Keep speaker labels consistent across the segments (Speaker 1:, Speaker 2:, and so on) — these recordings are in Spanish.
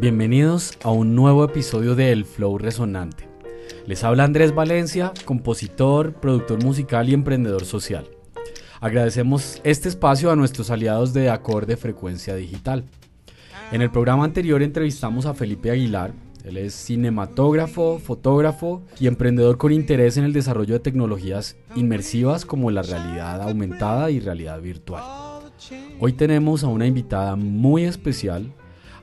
Speaker 1: Bienvenidos a un nuevo episodio de El Flow Resonante. Les habla Andrés Valencia, compositor, productor musical y emprendedor social. Agradecemos este espacio a nuestros aliados de Acorde Frecuencia Digital. En el programa anterior entrevistamos a Felipe Aguilar. Él es cinematógrafo, fotógrafo y emprendedor con interés en el desarrollo de tecnologías inmersivas como la realidad aumentada y realidad virtual. Hoy tenemos a una invitada muy especial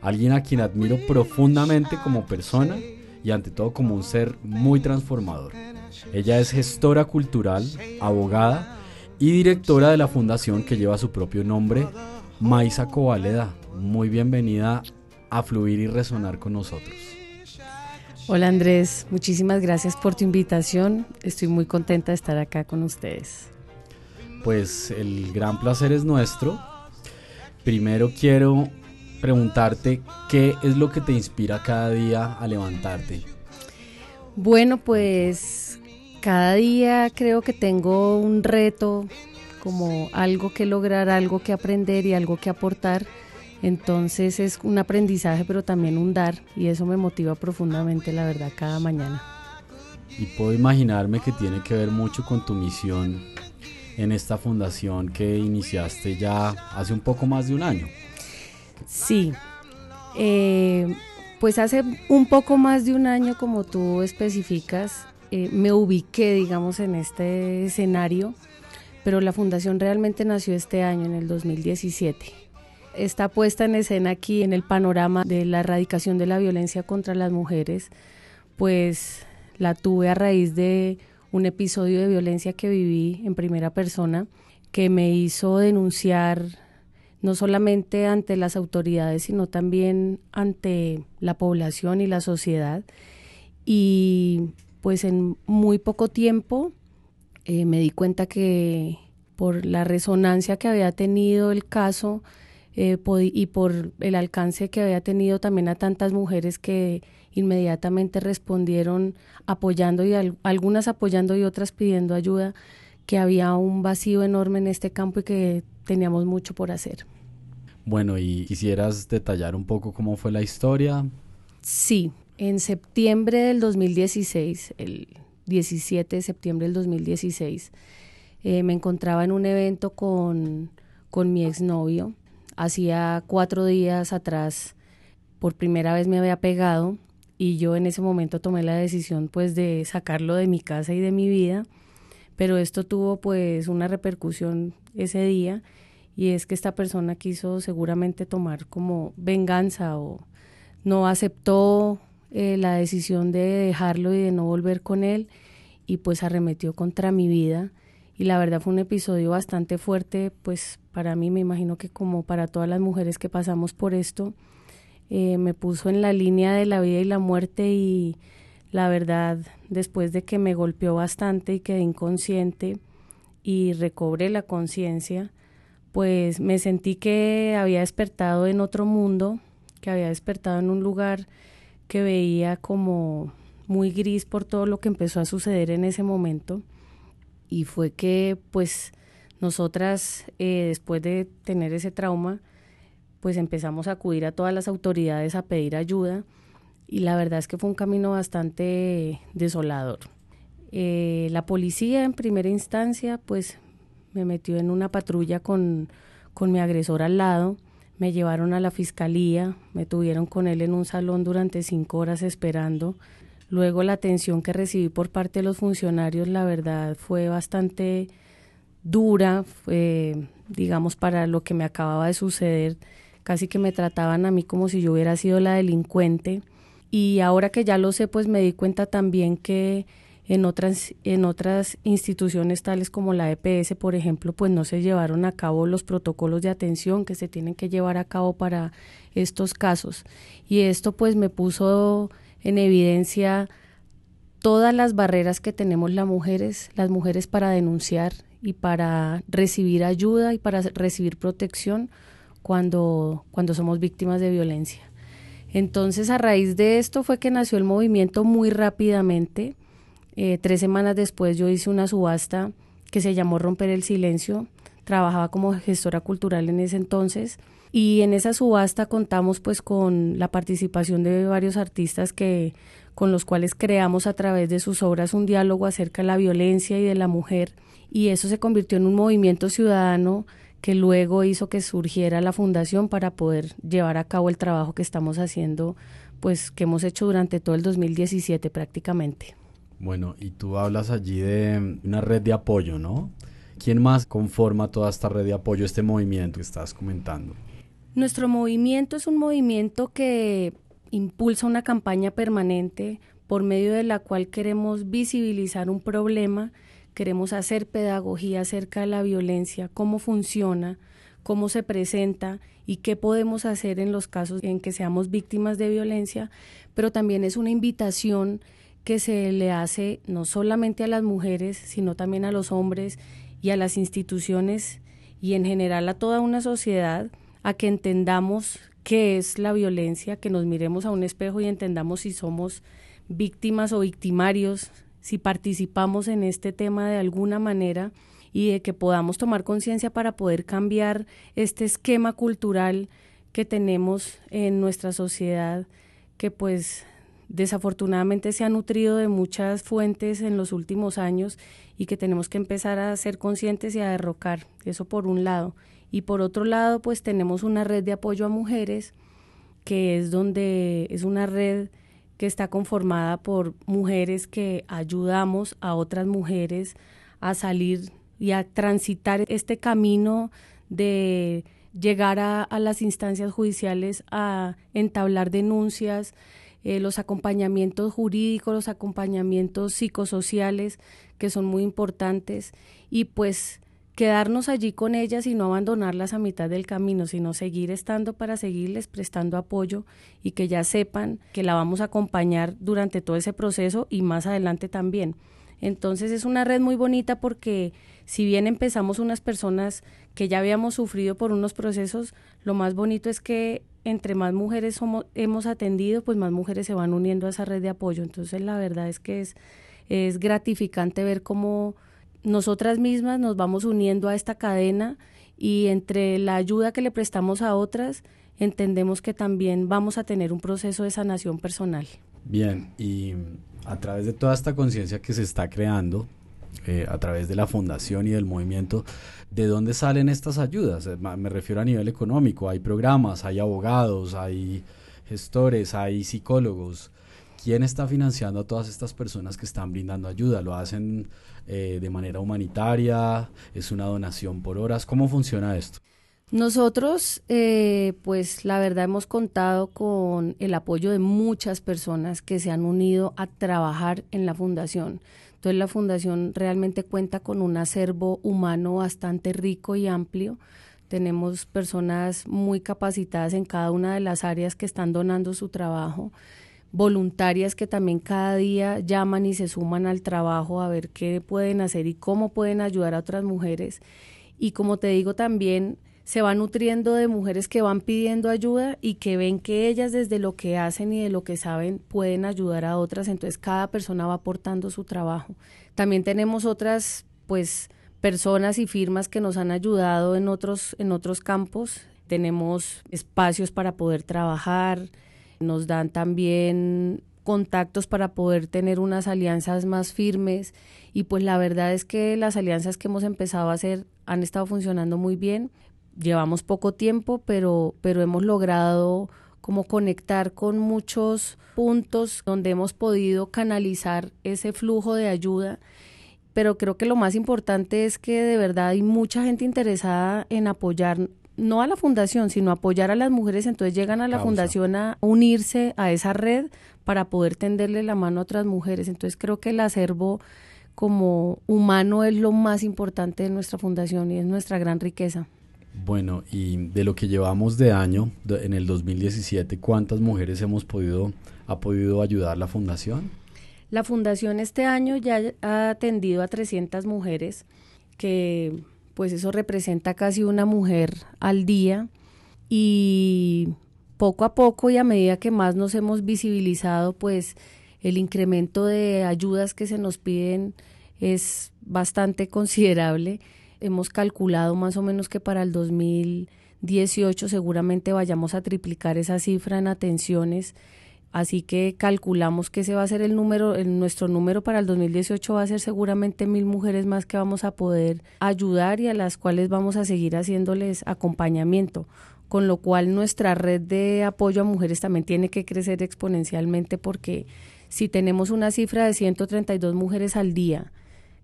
Speaker 1: alguien a quien admiro profundamente como persona y ante todo como un ser muy transformador. Ella es gestora cultural, abogada y directora de la fundación que lleva su propio nombre, Maisa Covaleda. Muy bienvenida a Fluir y Resonar con nosotros.
Speaker 2: Hola Andrés, muchísimas gracias por tu invitación. Estoy muy contenta de estar acá con ustedes.
Speaker 1: Pues el gran placer es nuestro. Primero quiero preguntarte qué es lo que te inspira cada día a levantarte.
Speaker 2: Bueno, pues cada día creo que tengo un reto, como algo que lograr, algo que aprender y algo que aportar. Entonces es un aprendizaje, pero también un dar, y eso me motiva profundamente, la verdad, cada mañana.
Speaker 1: Y puedo imaginarme que tiene que ver mucho con tu misión en esta fundación que iniciaste ya hace un poco más de un año.
Speaker 2: Sí, eh, pues hace un poco más de un año, como tú especificas, eh, me ubiqué, digamos, en este escenario, pero la fundación realmente nació este año, en el 2017. Está puesta en escena aquí en el panorama de la erradicación de la violencia contra las mujeres, pues la tuve a raíz de un episodio de violencia que viví en primera persona que me hizo denunciar no solamente ante las autoridades, sino también ante la población y la sociedad. Y pues en muy poco tiempo eh, me di cuenta que por la resonancia que había tenido el caso eh, y por el alcance que había tenido también a tantas mujeres que inmediatamente respondieron apoyando y algunas apoyando y otras pidiendo ayuda, que había un vacío enorme en este campo y que teníamos mucho por hacer.
Speaker 1: Bueno, y quisieras detallar un poco cómo fue la historia.
Speaker 2: Sí, en septiembre del 2016, el 17 de septiembre del 2016, eh, me encontraba en un evento con, con mi exnovio. Hacía cuatro días atrás, por primera vez me había pegado y yo en ese momento tomé la decisión pues de sacarlo de mi casa y de mi vida, pero esto tuvo pues una repercusión ese día y es que esta persona quiso seguramente tomar como venganza o no aceptó eh, la decisión de dejarlo y de no volver con él y pues arremetió contra mi vida. Y la verdad fue un episodio bastante fuerte pues para mí me imagino que como para todas las mujeres que pasamos por esto eh, me puso en la línea de la vida y la muerte y la verdad después de que me golpeó bastante y quedé inconsciente y recobré la conciencia pues me sentí que había despertado en otro mundo, que había despertado en un lugar que veía como muy gris por todo lo que empezó a suceder en ese momento. Y fue que pues nosotras, eh, después de tener ese trauma, pues empezamos a acudir a todas las autoridades a pedir ayuda y la verdad es que fue un camino bastante desolador. Eh, la policía en primera instancia pues me metió en una patrulla con, con mi agresor al lado, me llevaron a la fiscalía, me tuvieron con él en un salón durante cinco horas esperando. Luego la atención que recibí por parte de los funcionarios, la verdad, fue bastante dura, fue, digamos, para lo que me acababa de suceder. Casi que me trataban a mí como si yo hubiera sido la delincuente. Y ahora que ya lo sé, pues me di cuenta también que en otras, en otras instituciones tales como la EPS, por ejemplo, pues no se llevaron a cabo los protocolos de atención que se tienen que llevar a cabo para estos casos. Y esto pues me puso en evidencia todas las barreras que tenemos las mujeres, las mujeres para denunciar y para recibir ayuda y para recibir protección cuando, cuando somos víctimas de violencia. Entonces, a raíz de esto fue que nació el movimiento muy rápidamente eh, tres semanas después yo hice una subasta que se llamó Romper el Silencio. trabajaba como gestora cultural en ese entonces. Y en esa subasta contamos pues con la participación de varios artistas que con los cuales creamos a través de sus obras un diálogo acerca de la violencia y de la mujer y eso se convirtió en un movimiento ciudadano que luego hizo que surgiera la fundación para poder llevar a cabo el trabajo que estamos haciendo, pues que hemos hecho durante todo el 2017 prácticamente.
Speaker 1: Bueno, y tú hablas allí de una red de apoyo, ¿no? ¿Quién más conforma toda esta red de apoyo, este movimiento que estás comentando?
Speaker 2: Nuestro movimiento es un movimiento que impulsa una campaña permanente por medio de la cual queremos visibilizar un problema queremos hacer pedagogía acerca de la violencia, cómo funciona, cómo se presenta y qué podemos hacer en los casos en que seamos víctimas de violencia, pero también es una invitación que se le hace no solamente a las mujeres, sino también a los hombres y a las instituciones y en general a toda una sociedad a que entendamos qué es la violencia, que nos miremos a un espejo y entendamos si somos víctimas o victimarios si participamos en este tema de alguna manera y de que podamos tomar conciencia para poder cambiar este esquema cultural que tenemos en nuestra sociedad, que pues desafortunadamente se ha nutrido de muchas fuentes en los últimos años y que tenemos que empezar a ser conscientes y a derrocar. Eso por un lado. Y por otro lado, pues tenemos una red de apoyo a mujeres, que es donde es una red que está conformada por mujeres que ayudamos a otras mujeres a salir y a transitar este camino de llegar a, las instancias judiciales a entablar denuncias, eh, los acompañamientos jurídicos, los acompañamientos psicosociales que son muy importantes y pues quedarnos allí con ellas y no abandonarlas a mitad del camino, sino seguir estando para seguirles prestando apoyo y que ya sepan que la vamos a acompañar durante todo ese proceso y más adelante también. Entonces es una red muy bonita porque si bien empezamos unas personas que ya habíamos sufrido por unos procesos, lo más bonito es que entre más mujeres hemos atendido, pues más mujeres se van uniendo a esa red de apoyo. Entonces la verdad es que es, es gratificante ver cómo nosotras mismas nos vamos uniendo a esta cadena y entre la ayuda que le prestamos a otras, entendemos que también vamos a tener un proceso de sanación personal.
Speaker 1: Bien, y a través de toda esta conciencia que se está creando, eh, a través de la fundación y del movimiento, ¿de dónde salen estas ayudas? Eh, me refiero a nivel económico, hay programas, hay abogados, hay gestores, hay psicólogos. ¿Quién está financiando a todas estas personas que están brindando ayuda? ¿Lo hacen eh, de manera humanitaria? ¿Es una donación por horas? ¿Cómo funciona esto?
Speaker 2: Nosotros, eh, pues la verdad hemos contado con el apoyo de muchas personas que se han unido a trabajar en la fundación. Entonces la fundación realmente cuenta con un acervo humano bastante rico y amplio. Tenemos personas muy capacitadas en cada una de las áreas que están donando su trabajo voluntarias que también cada día llaman y se suman al trabajo a ver qué pueden hacer y cómo pueden ayudar a otras mujeres. Y como te digo también, se va nutriendo de mujeres que van pidiendo ayuda y que ven que ellas desde lo que hacen y de lo que saben pueden ayudar a otras, entonces cada persona va aportando su trabajo. También tenemos otras pues personas y firmas que nos han ayudado en otros en otros campos. Tenemos espacios para poder trabajar, nos dan también contactos para poder tener unas alianzas más firmes y pues la verdad es que las alianzas que hemos empezado a hacer han estado funcionando muy bien. Llevamos poco tiempo, pero, pero hemos logrado como conectar con muchos puntos donde hemos podido canalizar ese flujo de ayuda. Pero creo que lo más importante es que de verdad hay mucha gente interesada en apoyar no a la fundación, sino apoyar a las mujeres, entonces llegan a la fundación a unirse a esa red para poder tenderle la mano a otras mujeres. Entonces creo que el acervo como humano es lo más importante de nuestra fundación y es nuestra gran riqueza.
Speaker 1: Bueno, y de lo que llevamos de año, en el 2017, ¿cuántas mujeres hemos podido, ha podido ayudar la fundación?
Speaker 2: La fundación este año ya ha atendido a 300 mujeres que pues eso representa casi una mujer al día y poco a poco y a medida que más nos hemos visibilizado, pues el incremento de ayudas que se nos piden es bastante considerable. Hemos calculado más o menos que para el 2018 seguramente vayamos a triplicar esa cifra en atenciones. Así que calculamos que ese va a ser el número, nuestro número para el 2018 va a ser seguramente mil mujeres más que vamos a poder ayudar y a las cuales vamos a seguir haciéndoles acompañamiento con lo cual nuestra red de apoyo a mujeres también tiene que crecer exponencialmente porque si tenemos una cifra de 132 mujeres al día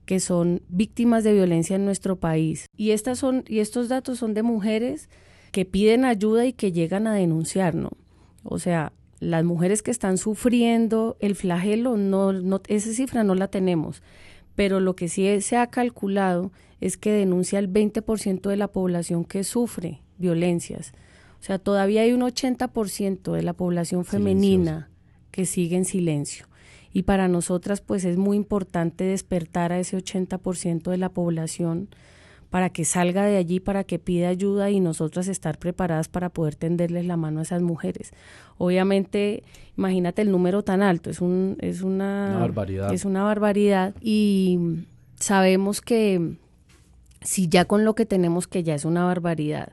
Speaker 2: que son víctimas de violencia en nuestro país y estas son y estos datos son de mujeres que piden ayuda y que llegan a denunciar, ¿no? O sea, las mujeres que están sufriendo el flagelo no, no esa cifra no la tenemos, pero lo que sí se ha calculado es que denuncia el 20% de la población que sufre violencias. O sea, todavía hay un 80% de la población femenina que sigue en silencio. Y para nosotras, pues es muy importante despertar a ese 80% de la población para que salga de allí, para que pida ayuda y nosotras estar preparadas para poder tenderles la mano a esas mujeres. Obviamente, imagínate el número tan alto, es, un, es una,
Speaker 1: barbaridad.
Speaker 2: Es una barbaridad y sabemos que si ya con lo que tenemos, que ya es una barbaridad,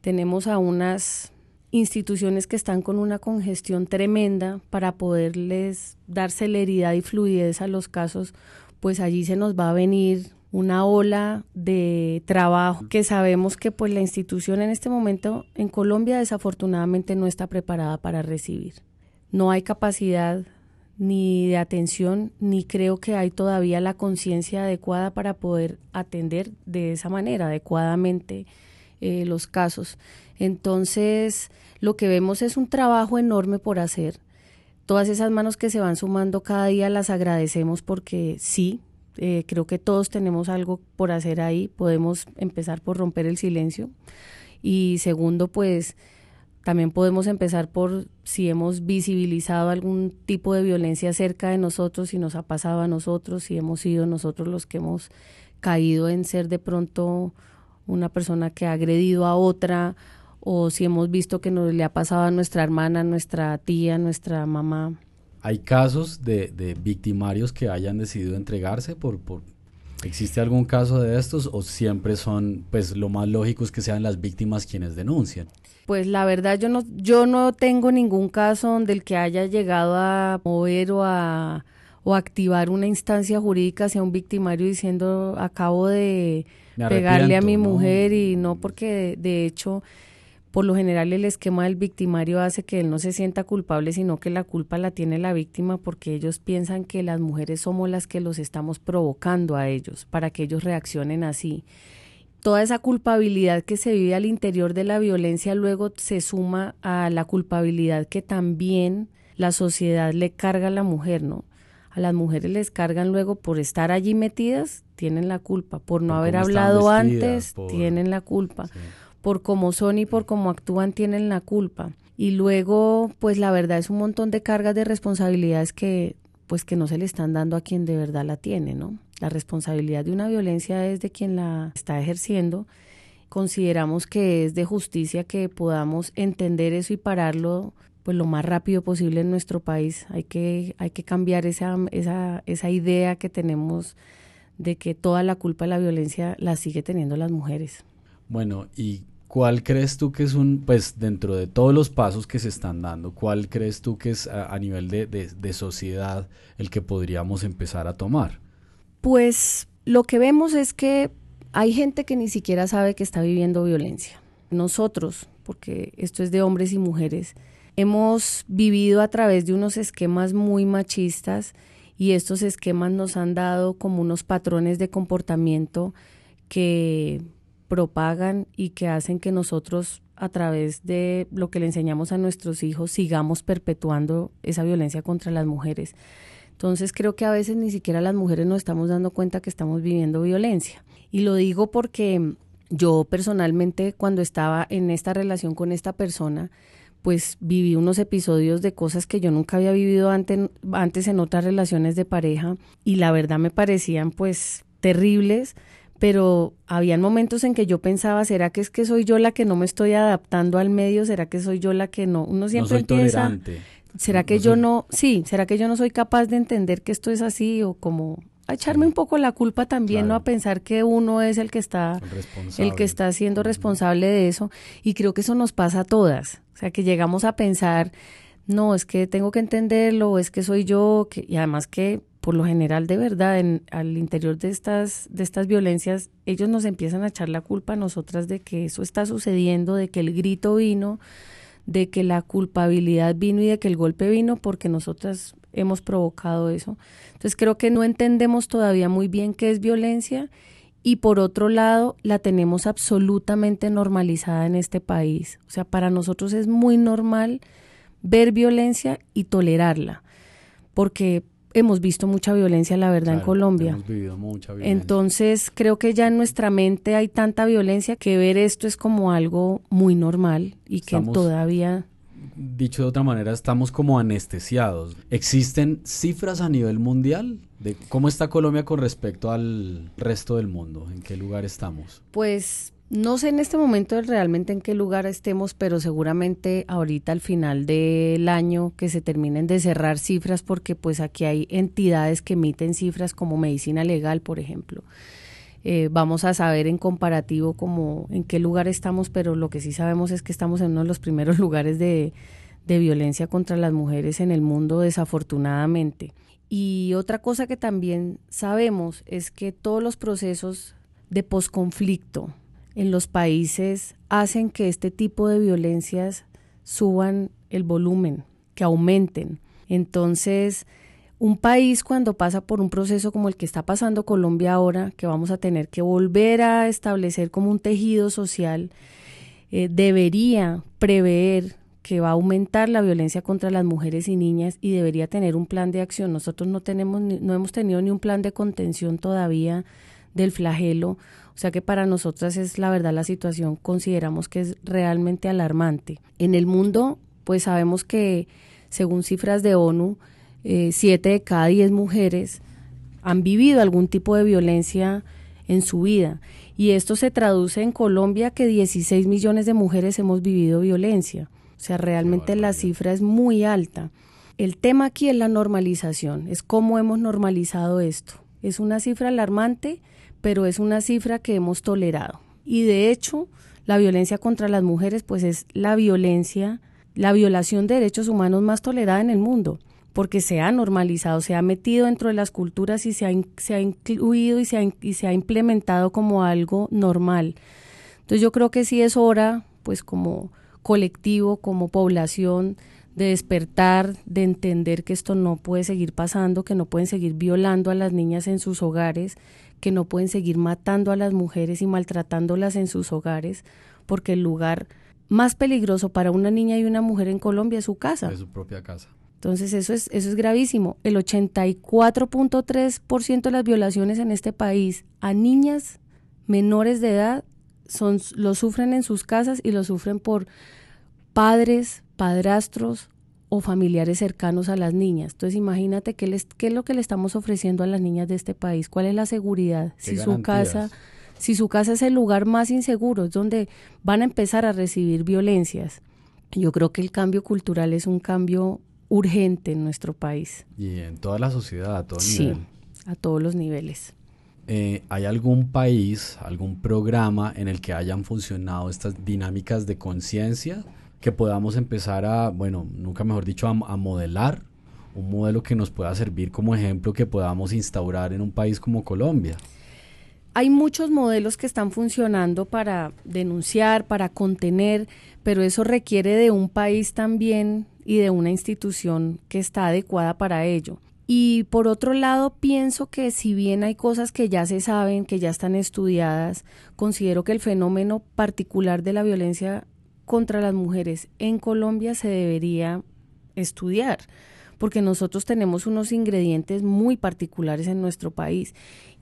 Speaker 2: tenemos a unas instituciones que están con una congestión tremenda para poderles dar celeridad y fluidez a los casos, pues allí se nos va a venir una ola de trabajo que sabemos que pues la institución en este momento en Colombia desafortunadamente no está preparada para recibir. No hay capacidad ni de atención, ni creo que hay todavía la conciencia adecuada para poder atender de esa manera adecuadamente eh, los casos. Entonces, lo que vemos es un trabajo enorme por hacer. Todas esas manos que se van sumando cada día las agradecemos porque sí, eh, creo que todos tenemos algo por hacer ahí. Podemos empezar por romper el silencio. Y segundo, pues también podemos empezar por si hemos visibilizado algún tipo de violencia cerca de nosotros, si nos ha pasado a nosotros, si hemos sido nosotros los que hemos caído en ser de pronto una persona que ha agredido a otra o si hemos visto que nos le ha pasado a nuestra hermana, nuestra tía, nuestra mamá.
Speaker 1: ¿Hay casos de, de victimarios que hayan decidido entregarse por, por, ¿Existe algún caso de estos o siempre son, pues lo más lógico es que sean las víctimas quienes denuncian?
Speaker 2: Pues la verdad yo no, yo no tengo ningún caso donde el que haya llegado a mover o a o activar una instancia jurídica sea un victimario diciendo acabo de pegarle a mi mujer y no porque de, hecho por lo general el esquema del victimario hace que él no se sienta culpable, sino que la culpa la tiene la víctima porque ellos piensan que las mujeres somos las que los estamos provocando a ellos para que ellos reaccionen así. Toda esa culpabilidad que se vive al interior de la violencia luego se suma a la culpabilidad que también la sociedad le carga a la mujer, ¿no? A las mujeres les cargan luego por estar allí metidas, tienen la culpa, por no haber hablado antes, tienen la culpa, por cómo son y por cómo actúan, tienen la culpa. Y luego, pues la verdad es un montón de cargas de responsabilidades que pues que no se le están dando a quien de verdad la tiene, ¿no? La responsabilidad de una violencia es de quien la está ejerciendo. Consideramos que es de justicia que podamos entender eso y pararlo pues lo más rápido posible en nuestro país. Hay que, hay que cambiar esa, esa, esa idea que tenemos de que toda la culpa de la violencia la sigue teniendo las mujeres.
Speaker 1: Bueno, ¿y cuál crees tú que es un, pues dentro de todos los pasos que se están dando, cuál crees tú que es a, nivel de, de sociedad el que podríamos empezar a tomar?
Speaker 2: Pues lo que vemos es que hay gente que ni siquiera sabe que está viviendo violencia. Nosotros, porque esto es de hombres y mujeres, hemos vivido a través de unos esquemas muy machistas y estos esquemas nos han dado como unos patrones de comportamiento que propagan y que hacen que nosotros a través de lo que le enseñamos a nuestros hijos sigamos perpetuando esa violencia contra las mujeres. Entonces creo que a veces ni siquiera las mujeres nos estamos dando cuenta que estamos viviendo violencia. Y lo digo porque yo personalmente cuando estaba en esta relación con esta persona, pues viví unos episodios de cosas que yo nunca había vivido antes, antes en otras relaciones de pareja y la verdad me parecían pues terribles, pero habían momentos en que yo pensaba, ¿será que es que soy yo la que no me estoy adaptando al medio? ¿Será que soy yo la que no? Uno siempre empieza, ¿será que yo no, sí, será que yo no soy capaz de entender que esto es así o como a echarme un poco la culpa también, ¿no? A pensar que uno es el que está, el, que está siendo responsable de eso. Y creo que eso nos pasa a todas. O sea, que llegamos a pensar, no, es que tengo que entenderlo, es que soy yo, que, y además que por lo general de verdad en, al interior de estas, de estas violencias, ellos nos empiezan a echar la culpa a nosotras de que eso está sucediendo, de que el grito vino, de que la culpabilidad vino y de que el golpe vino porque nosotras hemos provocado eso. Entonces creo que no entendemos todavía muy bien qué es violencia y por otro lado la tenemos absolutamente normalizada en este país. O sea, para nosotros es muy normal ver violencia y tolerarla, porque hemos visto mucha violencia, la verdad, en Colombia.
Speaker 1: Hemos vivido mucha violencia.
Speaker 2: Entonces, creo que ya en nuestra mente hay tanta violencia que ver esto es como algo muy normal y que todavía
Speaker 1: dicho de otra manera, estamos como anestesiados. ¿Existen cifras a nivel mundial de cómo está Colombia con respecto al resto del mundo? ¿En qué lugar estamos?
Speaker 2: Pues no sé en este momento realmente en qué lugar estemos, pero seguramente ahorita al final del año que se terminen de cerrar cifras, porque pues aquí hay entidades que emiten cifras como medicina legal, por ejemplo. Eh, vamos a saber en comparativo como en qué lugar estamos, pero lo que sí sabemos es que estamos en uno de los primeros lugares de, de violencia contra las mujeres en el mundo, desafortunadamente. Y otra cosa que también sabemos es que todos los procesos de posconflicto en los países hacen que este tipo de violencias suban el volumen, que aumenten. Entonces, un país cuando pasa por un proceso como el que está pasando Colombia ahora, que vamos a tener que volver a establecer como un tejido social, eh, debería prever que va a aumentar la violencia contra las mujeres y niñas y debería tener un plan de acción. Nosotros no tenemos no hemos tenido ni un plan de contención todavía del flagelo, o sea que para nosotras es la verdad la situación consideramos que es realmente alarmante. En el mundo, pues sabemos que según cifras de ONU, eh, siete de cada diez mujeres han vivido algún tipo de violencia en su vida. Y esto se traduce en Colombia que 16 millones de mujeres hemos vivido violencia. O sea, realmente la cifra es muy alta. El tema aquí es la normalización, es cómo hemos normalizado esto. Es una cifra alarmante, pero es una cifra que hemos tolerado. Y de hecho, la violencia contra las mujeres pues es la violencia, la violación de derechos humanos más tolerada en el mundo porque se ha normalizado, se ha metido dentro de las culturas y se ha, se ha incluido y se ha, y se ha implementado como algo normal. Entonces yo creo que sí es hora, pues como colectivo, como población, de despertar, de entender que esto no puede seguir pasando, que no pueden seguir violando a las niñas en sus hogares, que no pueden seguir matando a las mujeres y maltratándolas en sus hogares, porque el lugar más peligroso para una niña y una mujer en Colombia es su casa.
Speaker 1: Es su propia casa.
Speaker 2: Entonces eso es, eso es gravísimo. El 84.3% de las violaciones en este país a niñas menores de edad son, lo sufren en sus casas y lo sufren por padres, padrastros o familiares cercanos a las niñas. Entonces imagínate qué, les, qué es lo que le estamos ofreciendo a las niñas de este país, cuál es la seguridad, si su casa si su casa es el lugar más inseguro, es donde van a empezar a recibir violencias. Yo creo que el cambio cultural es un cambio urgente en nuestro país.
Speaker 1: Y en toda la sociedad, a todo sí,
Speaker 2: a todos los niveles.
Speaker 1: Eh, ¿Hay algún país, algún programa en el que hayan funcionado estas dinámicas de conciencia que podamos empezar a, bueno, nunca mejor dicho, a, a modelar? Un modelo que nos pueda servir como ejemplo que podamos instaurar en un país como Colombia.
Speaker 2: Hay muchos modelos que están funcionando para denunciar, para contener, pero eso requiere de un país también y de una institución que está adecuada para ello. Y por otro lado, pienso que si bien hay cosas que ya se saben, que ya están estudiadas, considero que el fenómeno particular de la violencia contra las mujeres en Colombia se debería estudiar, porque nosotros tenemos unos ingredientes muy particulares en nuestro país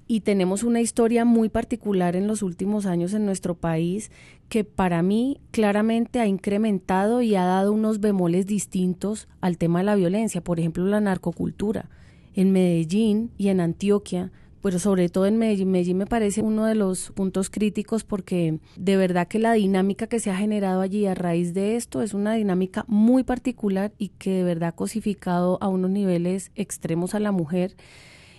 Speaker 2: y tenemos una historia muy particular en los últimos años en nuestro país que para mí claramente ha incrementado y ha dado unos bemoles distintos al tema de la violencia, por ejemplo la narcocultura. En Medellín y en Antioquia, pero sobre todo en Medellín, Medellín me parece uno de los puntos críticos porque de verdad que la dinámica que se ha generado allí a raíz de esto es una dinámica muy particular y que de verdad ha cosificado a unos niveles extremos a la mujer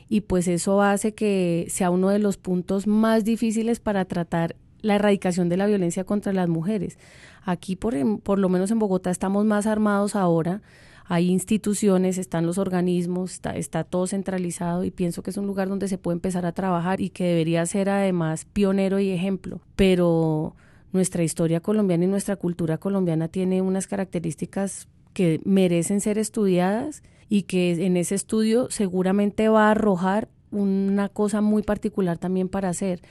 Speaker 2: y pues eso hace que sea uno de los puntos más difíciles para tratar la erradicación de la violencia contra las mujeres. Aquí, por, por lo menos en Bogotá, estamos más armados ahora, hay instituciones, están los organismos, está, todo centralizado y pienso que es un lugar donde se puede empezar a trabajar y que debería ser además pionero y ejemplo. Pero nuestra historia colombiana y nuestra cultura colombiana tiene unas características que merecen ser estudiadas y que en ese estudio seguramente va a arrojar una cosa muy particular también para hacer.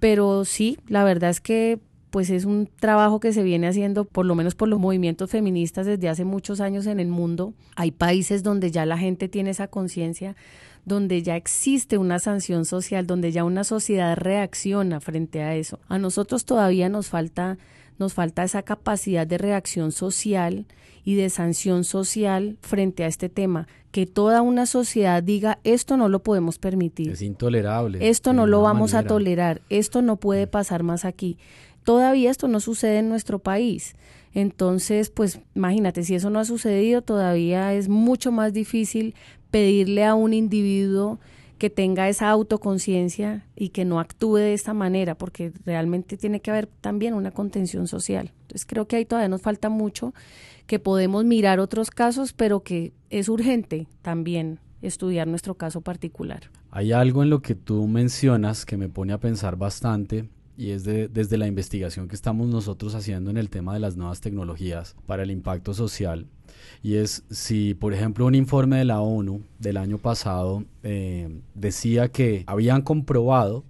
Speaker 2: Pero sí, la verdad es que pues es un trabajo que se viene haciendo por lo menos por los movimientos feministas desde hace muchos años en el mundo. Hay países donde ya la gente tiene esa conciencia, donde ya existe una sanción social, donde ya una sociedad reacciona frente a eso. A nosotros todavía nos falta nos falta esa capacidad de reacción social y de sanción social frente a este tema, que toda una sociedad diga esto no lo podemos permitir.
Speaker 1: Es intolerable.
Speaker 2: Esto no lo vamos a tolerar, esto no puede pasar más aquí. Todavía esto no sucede en nuestro país. Entonces, pues imagínate, si eso no ha sucedido, todavía es mucho más difícil pedirle a un individuo que tenga esa autoconciencia y que no actúe de esta manera, porque realmente tiene que haber también una contención social. Entonces creo que ahí todavía nos falta mucho, que podemos mirar otros casos, pero que es urgente también estudiar nuestro caso particular.
Speaker 1: Hay algo en lo que tú mencionas que me pone a pensar bastante y es de, desde la investigación que estamos nosotros haciendo en el tema de las nuevas tecnologías para el impacto social. Y es si, por ejemplo, un informe de la ONU del año pasado eh, decía que habían comprobado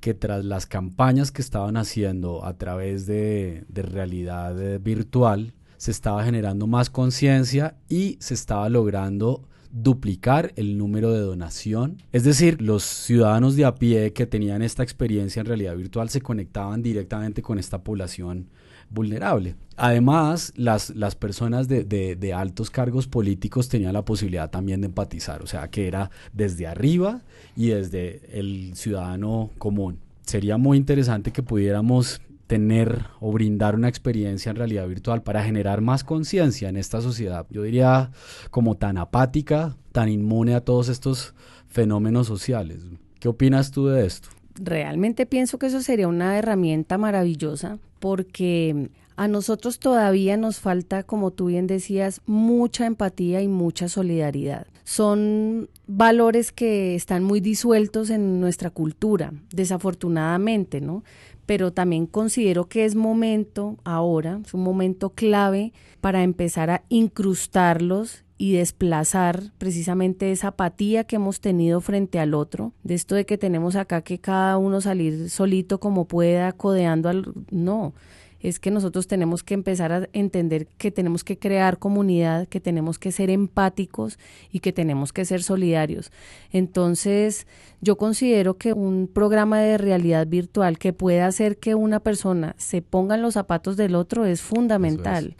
Speaker 1: que tras las campañas que estaban haciendo a través de, de realidad eh, virtual, se estaba generando más conciencia y se estaba logrando duplicar el número de donación. Es decir, los ciudadanos de a pie que tenían esta experiencia en realidad virtual se conectaban directamente con esta población vulnerable. Además, las, las personas de, de, altos cargos políticos tenían la posibilidad también de empatizar, o sea, que era desde arriba y desde el ciudadano común. Sería muy interesante que pudiéramos tener o brindar una experiencia en realidad virtual para generar más conciencia en esta sociedad. Yo diría como tan apática, tan inmune a todos estos fenómenos sociales. ¿Qué opinas tú de esto?
Speaker 2: Realmente pienso que eso sería una herramienta maravillosa porque a nosotros todavía nos falta, como tú bien decías, mucha empatía y mucha solidaridad. Son valores que están muy disueltos en nuestra cultura, desafortunadamente, ¿no? Pero también considero que es momento ahora, es un momento clave para empezar a incrustarlos y desplazar precisamente esa apatía que hemos tenido frente al otro, de esto de que tenemos acá que cada uno salir solito como pueda, codeando al... No, es que nosotros tenemos que empezar a entender que tenemos que crear comunidad, que tenemos que ser empáticos y que tenemos que ser solidarios. Entonces, yo considero que un programa de realidad virtual que pueda hacer que una persona se ponga en los zapatos del otro es fundamental.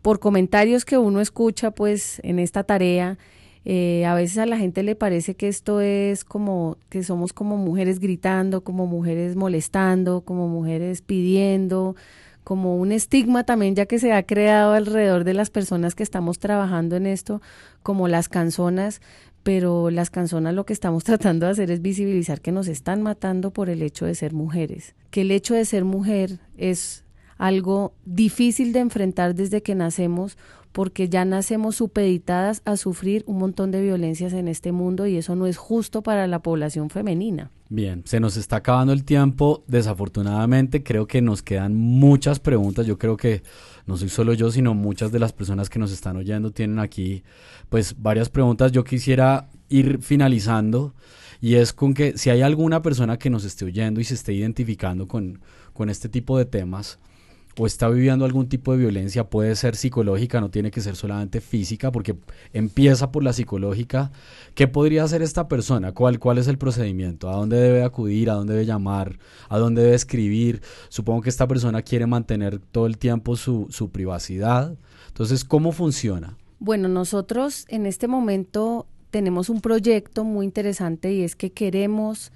Speaker 2: Por comentarios que uno escucha, pues, en esta tarea, eh, a veces a la gente le parece que esto es como que somos como mujeres gritando, como mujeres molestando, como mujeres pidiendo, como un estigma también ya que se ha creado alrededor de las personas que estamos trabajando en esto, como las canzonas, pero las canzonas lo que estamos tratando de hacer es visibilizar que nos están matando por el hecho de ser mujeres, que el hecho de ser mujer es algo difícil de enfrentar desde que nacemos porque ya nacemos supeditadas a sufrir un montón de violencias en este mundo y eso no es justo para la población femenina.
Speaker 1: Bien, se nos está acabando el tiempo, desafortunadamente creo que nos quedan muchas preguntas, yo creo que no soy solo yo, sino muchas de las personas que nos están oyendo tienen aquí pues varias preguntas, yo quisiera ir finalizando y es con que si hay alguna persona que nos esté oyendo y se esté identificando con, con este tipo de temas, o está viviendo algún tipo de violencia, puede ser psicológica, no tiene que ser solamente física, porque empieza por la psicológica. ¿Qué podría hacer esta persona? ¿Cuál, cuál es el procedimiento? ¿A dónde debe acudir? ¿A dónde debe llamar? ¿A dónde debe escribir? Supongo que esta persona quiere mantener todo el tiempo su, su privacidad. Entonces, ¿cómo funciona?
Speaker 2: Bueno, nosotros en este momento tenemos un proyecto muy interesante y es que queremos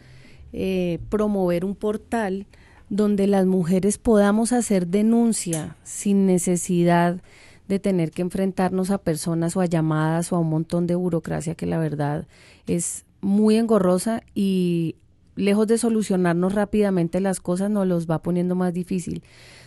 Speaker 2: eh, promover un portal donde las mujeres podamos hacer denuncia sin necesidad de tener que enfrentarnos a personas o a llamadas o a un montón de burocracia que la verdad es muy engorrosa y lejos de solucionarnos rápidamente las cosas, nos los va poniendo más difícil.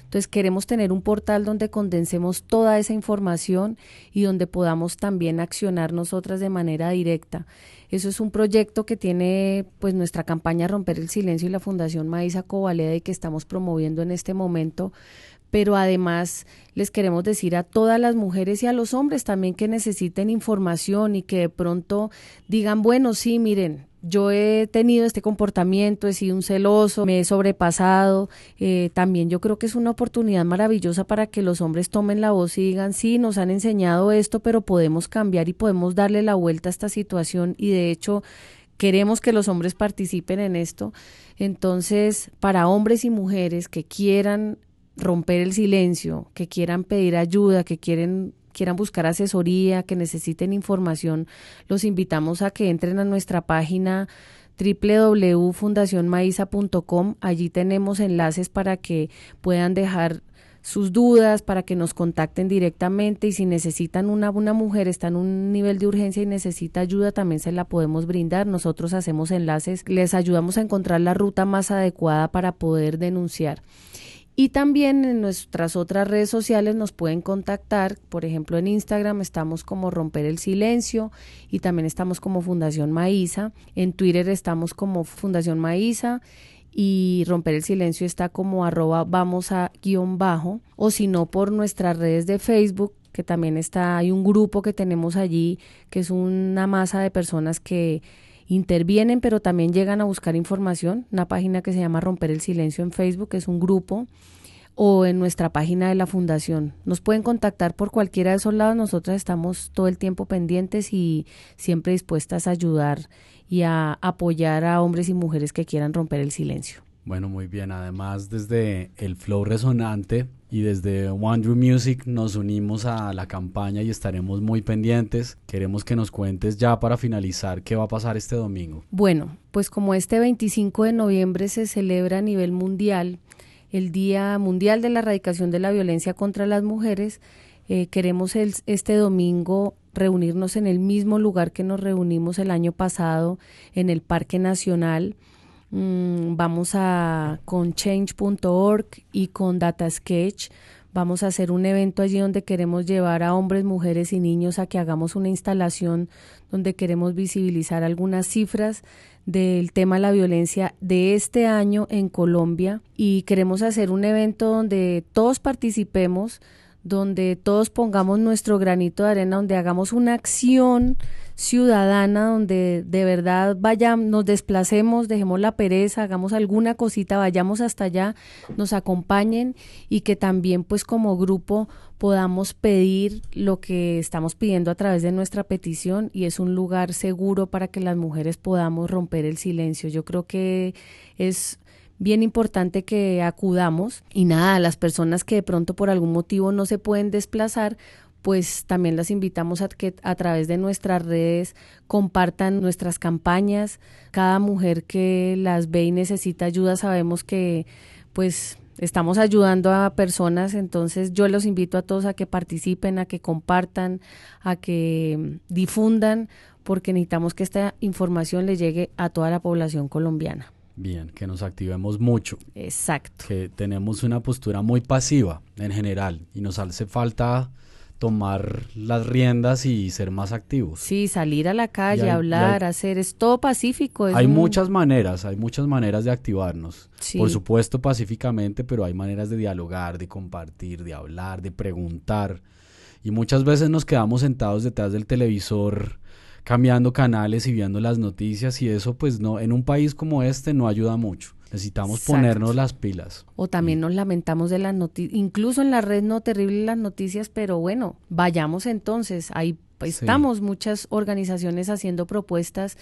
Speaker 2: Entonces queremos tener un portal donde condensemos toda esa información y donde podamos también accionar nosotras de manera directa. Eso es un proyecto que tiene pues nuestra campaña Romper el Silencio y la Fundación Maísa Covaleda y que estamos promoviendo en este momento pero además les queremos decir a todas las mujeres y a los hombres también que necesiten información y que de pronto digan, bueno, sí, miren, yo he tenido este comportamiento, he sido un celoso, me he sobrepasado. Eh, también yo creo que es una oportunidad maravillosa para que los hombres tomen la voz y digan, sí, nos han enseñado esto, pero podemos cambiar y podemos darle la vuelta a esta situación y de hecho queremos que los hombres participen en esto. Entonces, para hombres y mujeres que quieran romper el silencio, que quieran pedir ayuda, que quieren quieran buscar asesoría, que necesiten información, los invitamos a que entren a nuestra página www.fundacionmaiza.com. Allí tenemos enlaces para que puedan dejar sus dudas, para que nos contacten directamente y si necesitan una, una mujer, está en un nivel de urgencia y necesita ayuda, también se la podemos brindar. Nosotros hacemos enlaces, les ayudamos a encontrar la ruta más adecuada para poder denunciar. Y también en nuestras otras redes sociales nos pueden contactar, por ejemplo en Instagram estamos como Romper el Silencio y también estamos como Fundación Maíza, en Twitter estamos como Fundación Maíza y Romper el Silencio está como arroba vamos a guion bajo. O si no por nuestras redes de Facebook que también está, hay un grupo que tenemos allí que es una masa de personas que intervienen, pero también llegan a buscar información. Una página que se llama Romper el Silencio en Facebook, es un grupo, o en nuestra página de la fundación. Nos pueden contactar por cualquiera de esos lados. Nosotras estamos todo el tiempo pendientes y siempre dispuestas a ayudar y a apoyar a hombres y mujeres que quieran romper el silencio.
Speaker 1: Bueno, muy bien. Además, desde el Flow Resonante y desde Wonder Music nos unimos a la campaña y estaremos muy pendientes. Queremos que nos cuentes ya para finalizar qué va a pasar este domingo.
Speaker 2: Bueno, pues como este 25 de noviembre se celebra a nivel mundial el Día Mundial de la Erradicación de la Violencia contra las Mujeres, eh, queremos este domingo reunirnos en el mismo lugar que nos reunimos el año pasado en el Parque Nacional Mm, vamos a con change.org y con DataSketch. Vamos a hacer un evento allí donde queremos llevar a hombres, mujeres y niños a que hagamos una instalación donde queremos visibilizar algunas cifras del tema de la violencia de este año en Colombia y queremos hacer un evento donde todos participemos, donde todos pongamos nuestro granito de arena, donde hagamos una acción ciudadana donde de verdad vayamos, nos desplacemos, dejemos la pereza, hagamos alguna cosita, vayamos hasta allá, nos acompañen y que también pues como grupo podamos pedir lo que estamos pidiendo a través de nuestra petición y es un lugar seguro para que las mujeres podamos romper el silencio. Yo creo que es bien importante que acudamos y nada, las personas que de pronto por algún motivo no se pueden desplazar, pues también las invitamos a que a través de nuestras redes compartan nuestras campañas. Cada mujer que las ve y necesita ayuda, sabemos que pues estamos ayudando a personas, entonces yo los invito a todos a que participen, a que compartan, a que difundan, porque necesitamos que esta información le llegue a toda la población colombiana.
Speaker 1: Bien, que nos activemos mucho.
Speaker 2: Exacto.
Speaker 1: Que tenemos una postura muy pasiva en general y nos hace falta tomar las riendas y ser más activos.
Speaker 2: Sí, salir a la calle, hablar, hacer, es todo pacífico.
Speaker 1: hay muchas maneras, hay muchas maneras de activarnos. Por supuesto pacíficamente, pero hay maneras de dialogar, de compartir, de hablar, de preguntar. Y muchas veces nos quedamos sentados detrás del televisor cambiando canales y viendo las noticias y eso pues no en un país como este no ayuda mucho. Necesitamos ponernos las pilas.
Speaker 2: O también nos lamentamos de las noticias, incluso en la red no terrible las noticias, pero bueno, vayamos entonces, ahí estamos muchas organizaciones haciendo propuestas,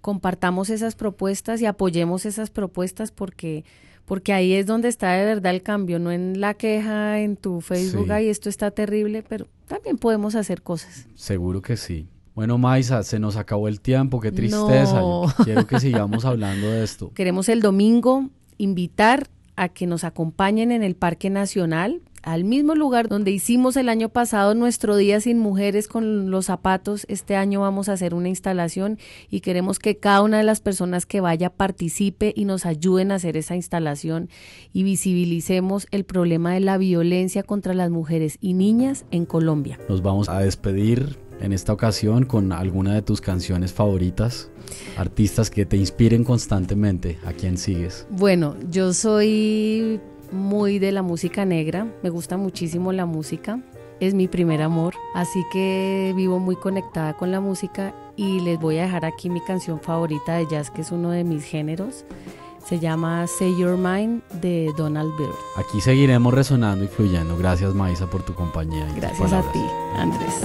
Speaker 2: compartamos esas propuestas y apoyemos esas propuestas porque porque ahí es donde está de verdad el cambio, no en la queja en tu Facebook, y esto está terrible, pero también podemos hacer cosas.
Speaker 1: Seguro que sí. Bueno, Maisa, se nos acabó el tiempo, qué tristeza. Quiero que sigamos hablando de esto.
Speaker 2: Queremos el domingo invitar a que nos acompañen en el Parque Nacional. al mismo lugar donde hicimos el año pasado nuestro Día sin Mujeres con los zapatos. Este año vamos a hacer una instalación y queremos que cada una de las personas que vaya participe y nos ayuden a hacer esa instalación y visibilicemos el problema de la violencia contra las mujeres y niñas en Colombia.
Speaker 1: Nos vamos a despedir en esta ocasión con alguna de tus canciones favoritas, artistas que te inspiren constantemente, ¿a quién sigues?
Speaker 2: Bueno, yo soy muy de la música negra, me gusta muchísimo la música, es mi primer amor, así que vivo muy conectada con la música y les voy a dejar aquí mi canción favorita de jazz, que es uno de mis géneros. Se llama Say Your Mind de Donald Byrd.
Speaker 1: Aquí seguiremos resonando y fluyendo. Gracias Maisa por tu compañía.
Speaker 2: Gracias a ti, Andrés.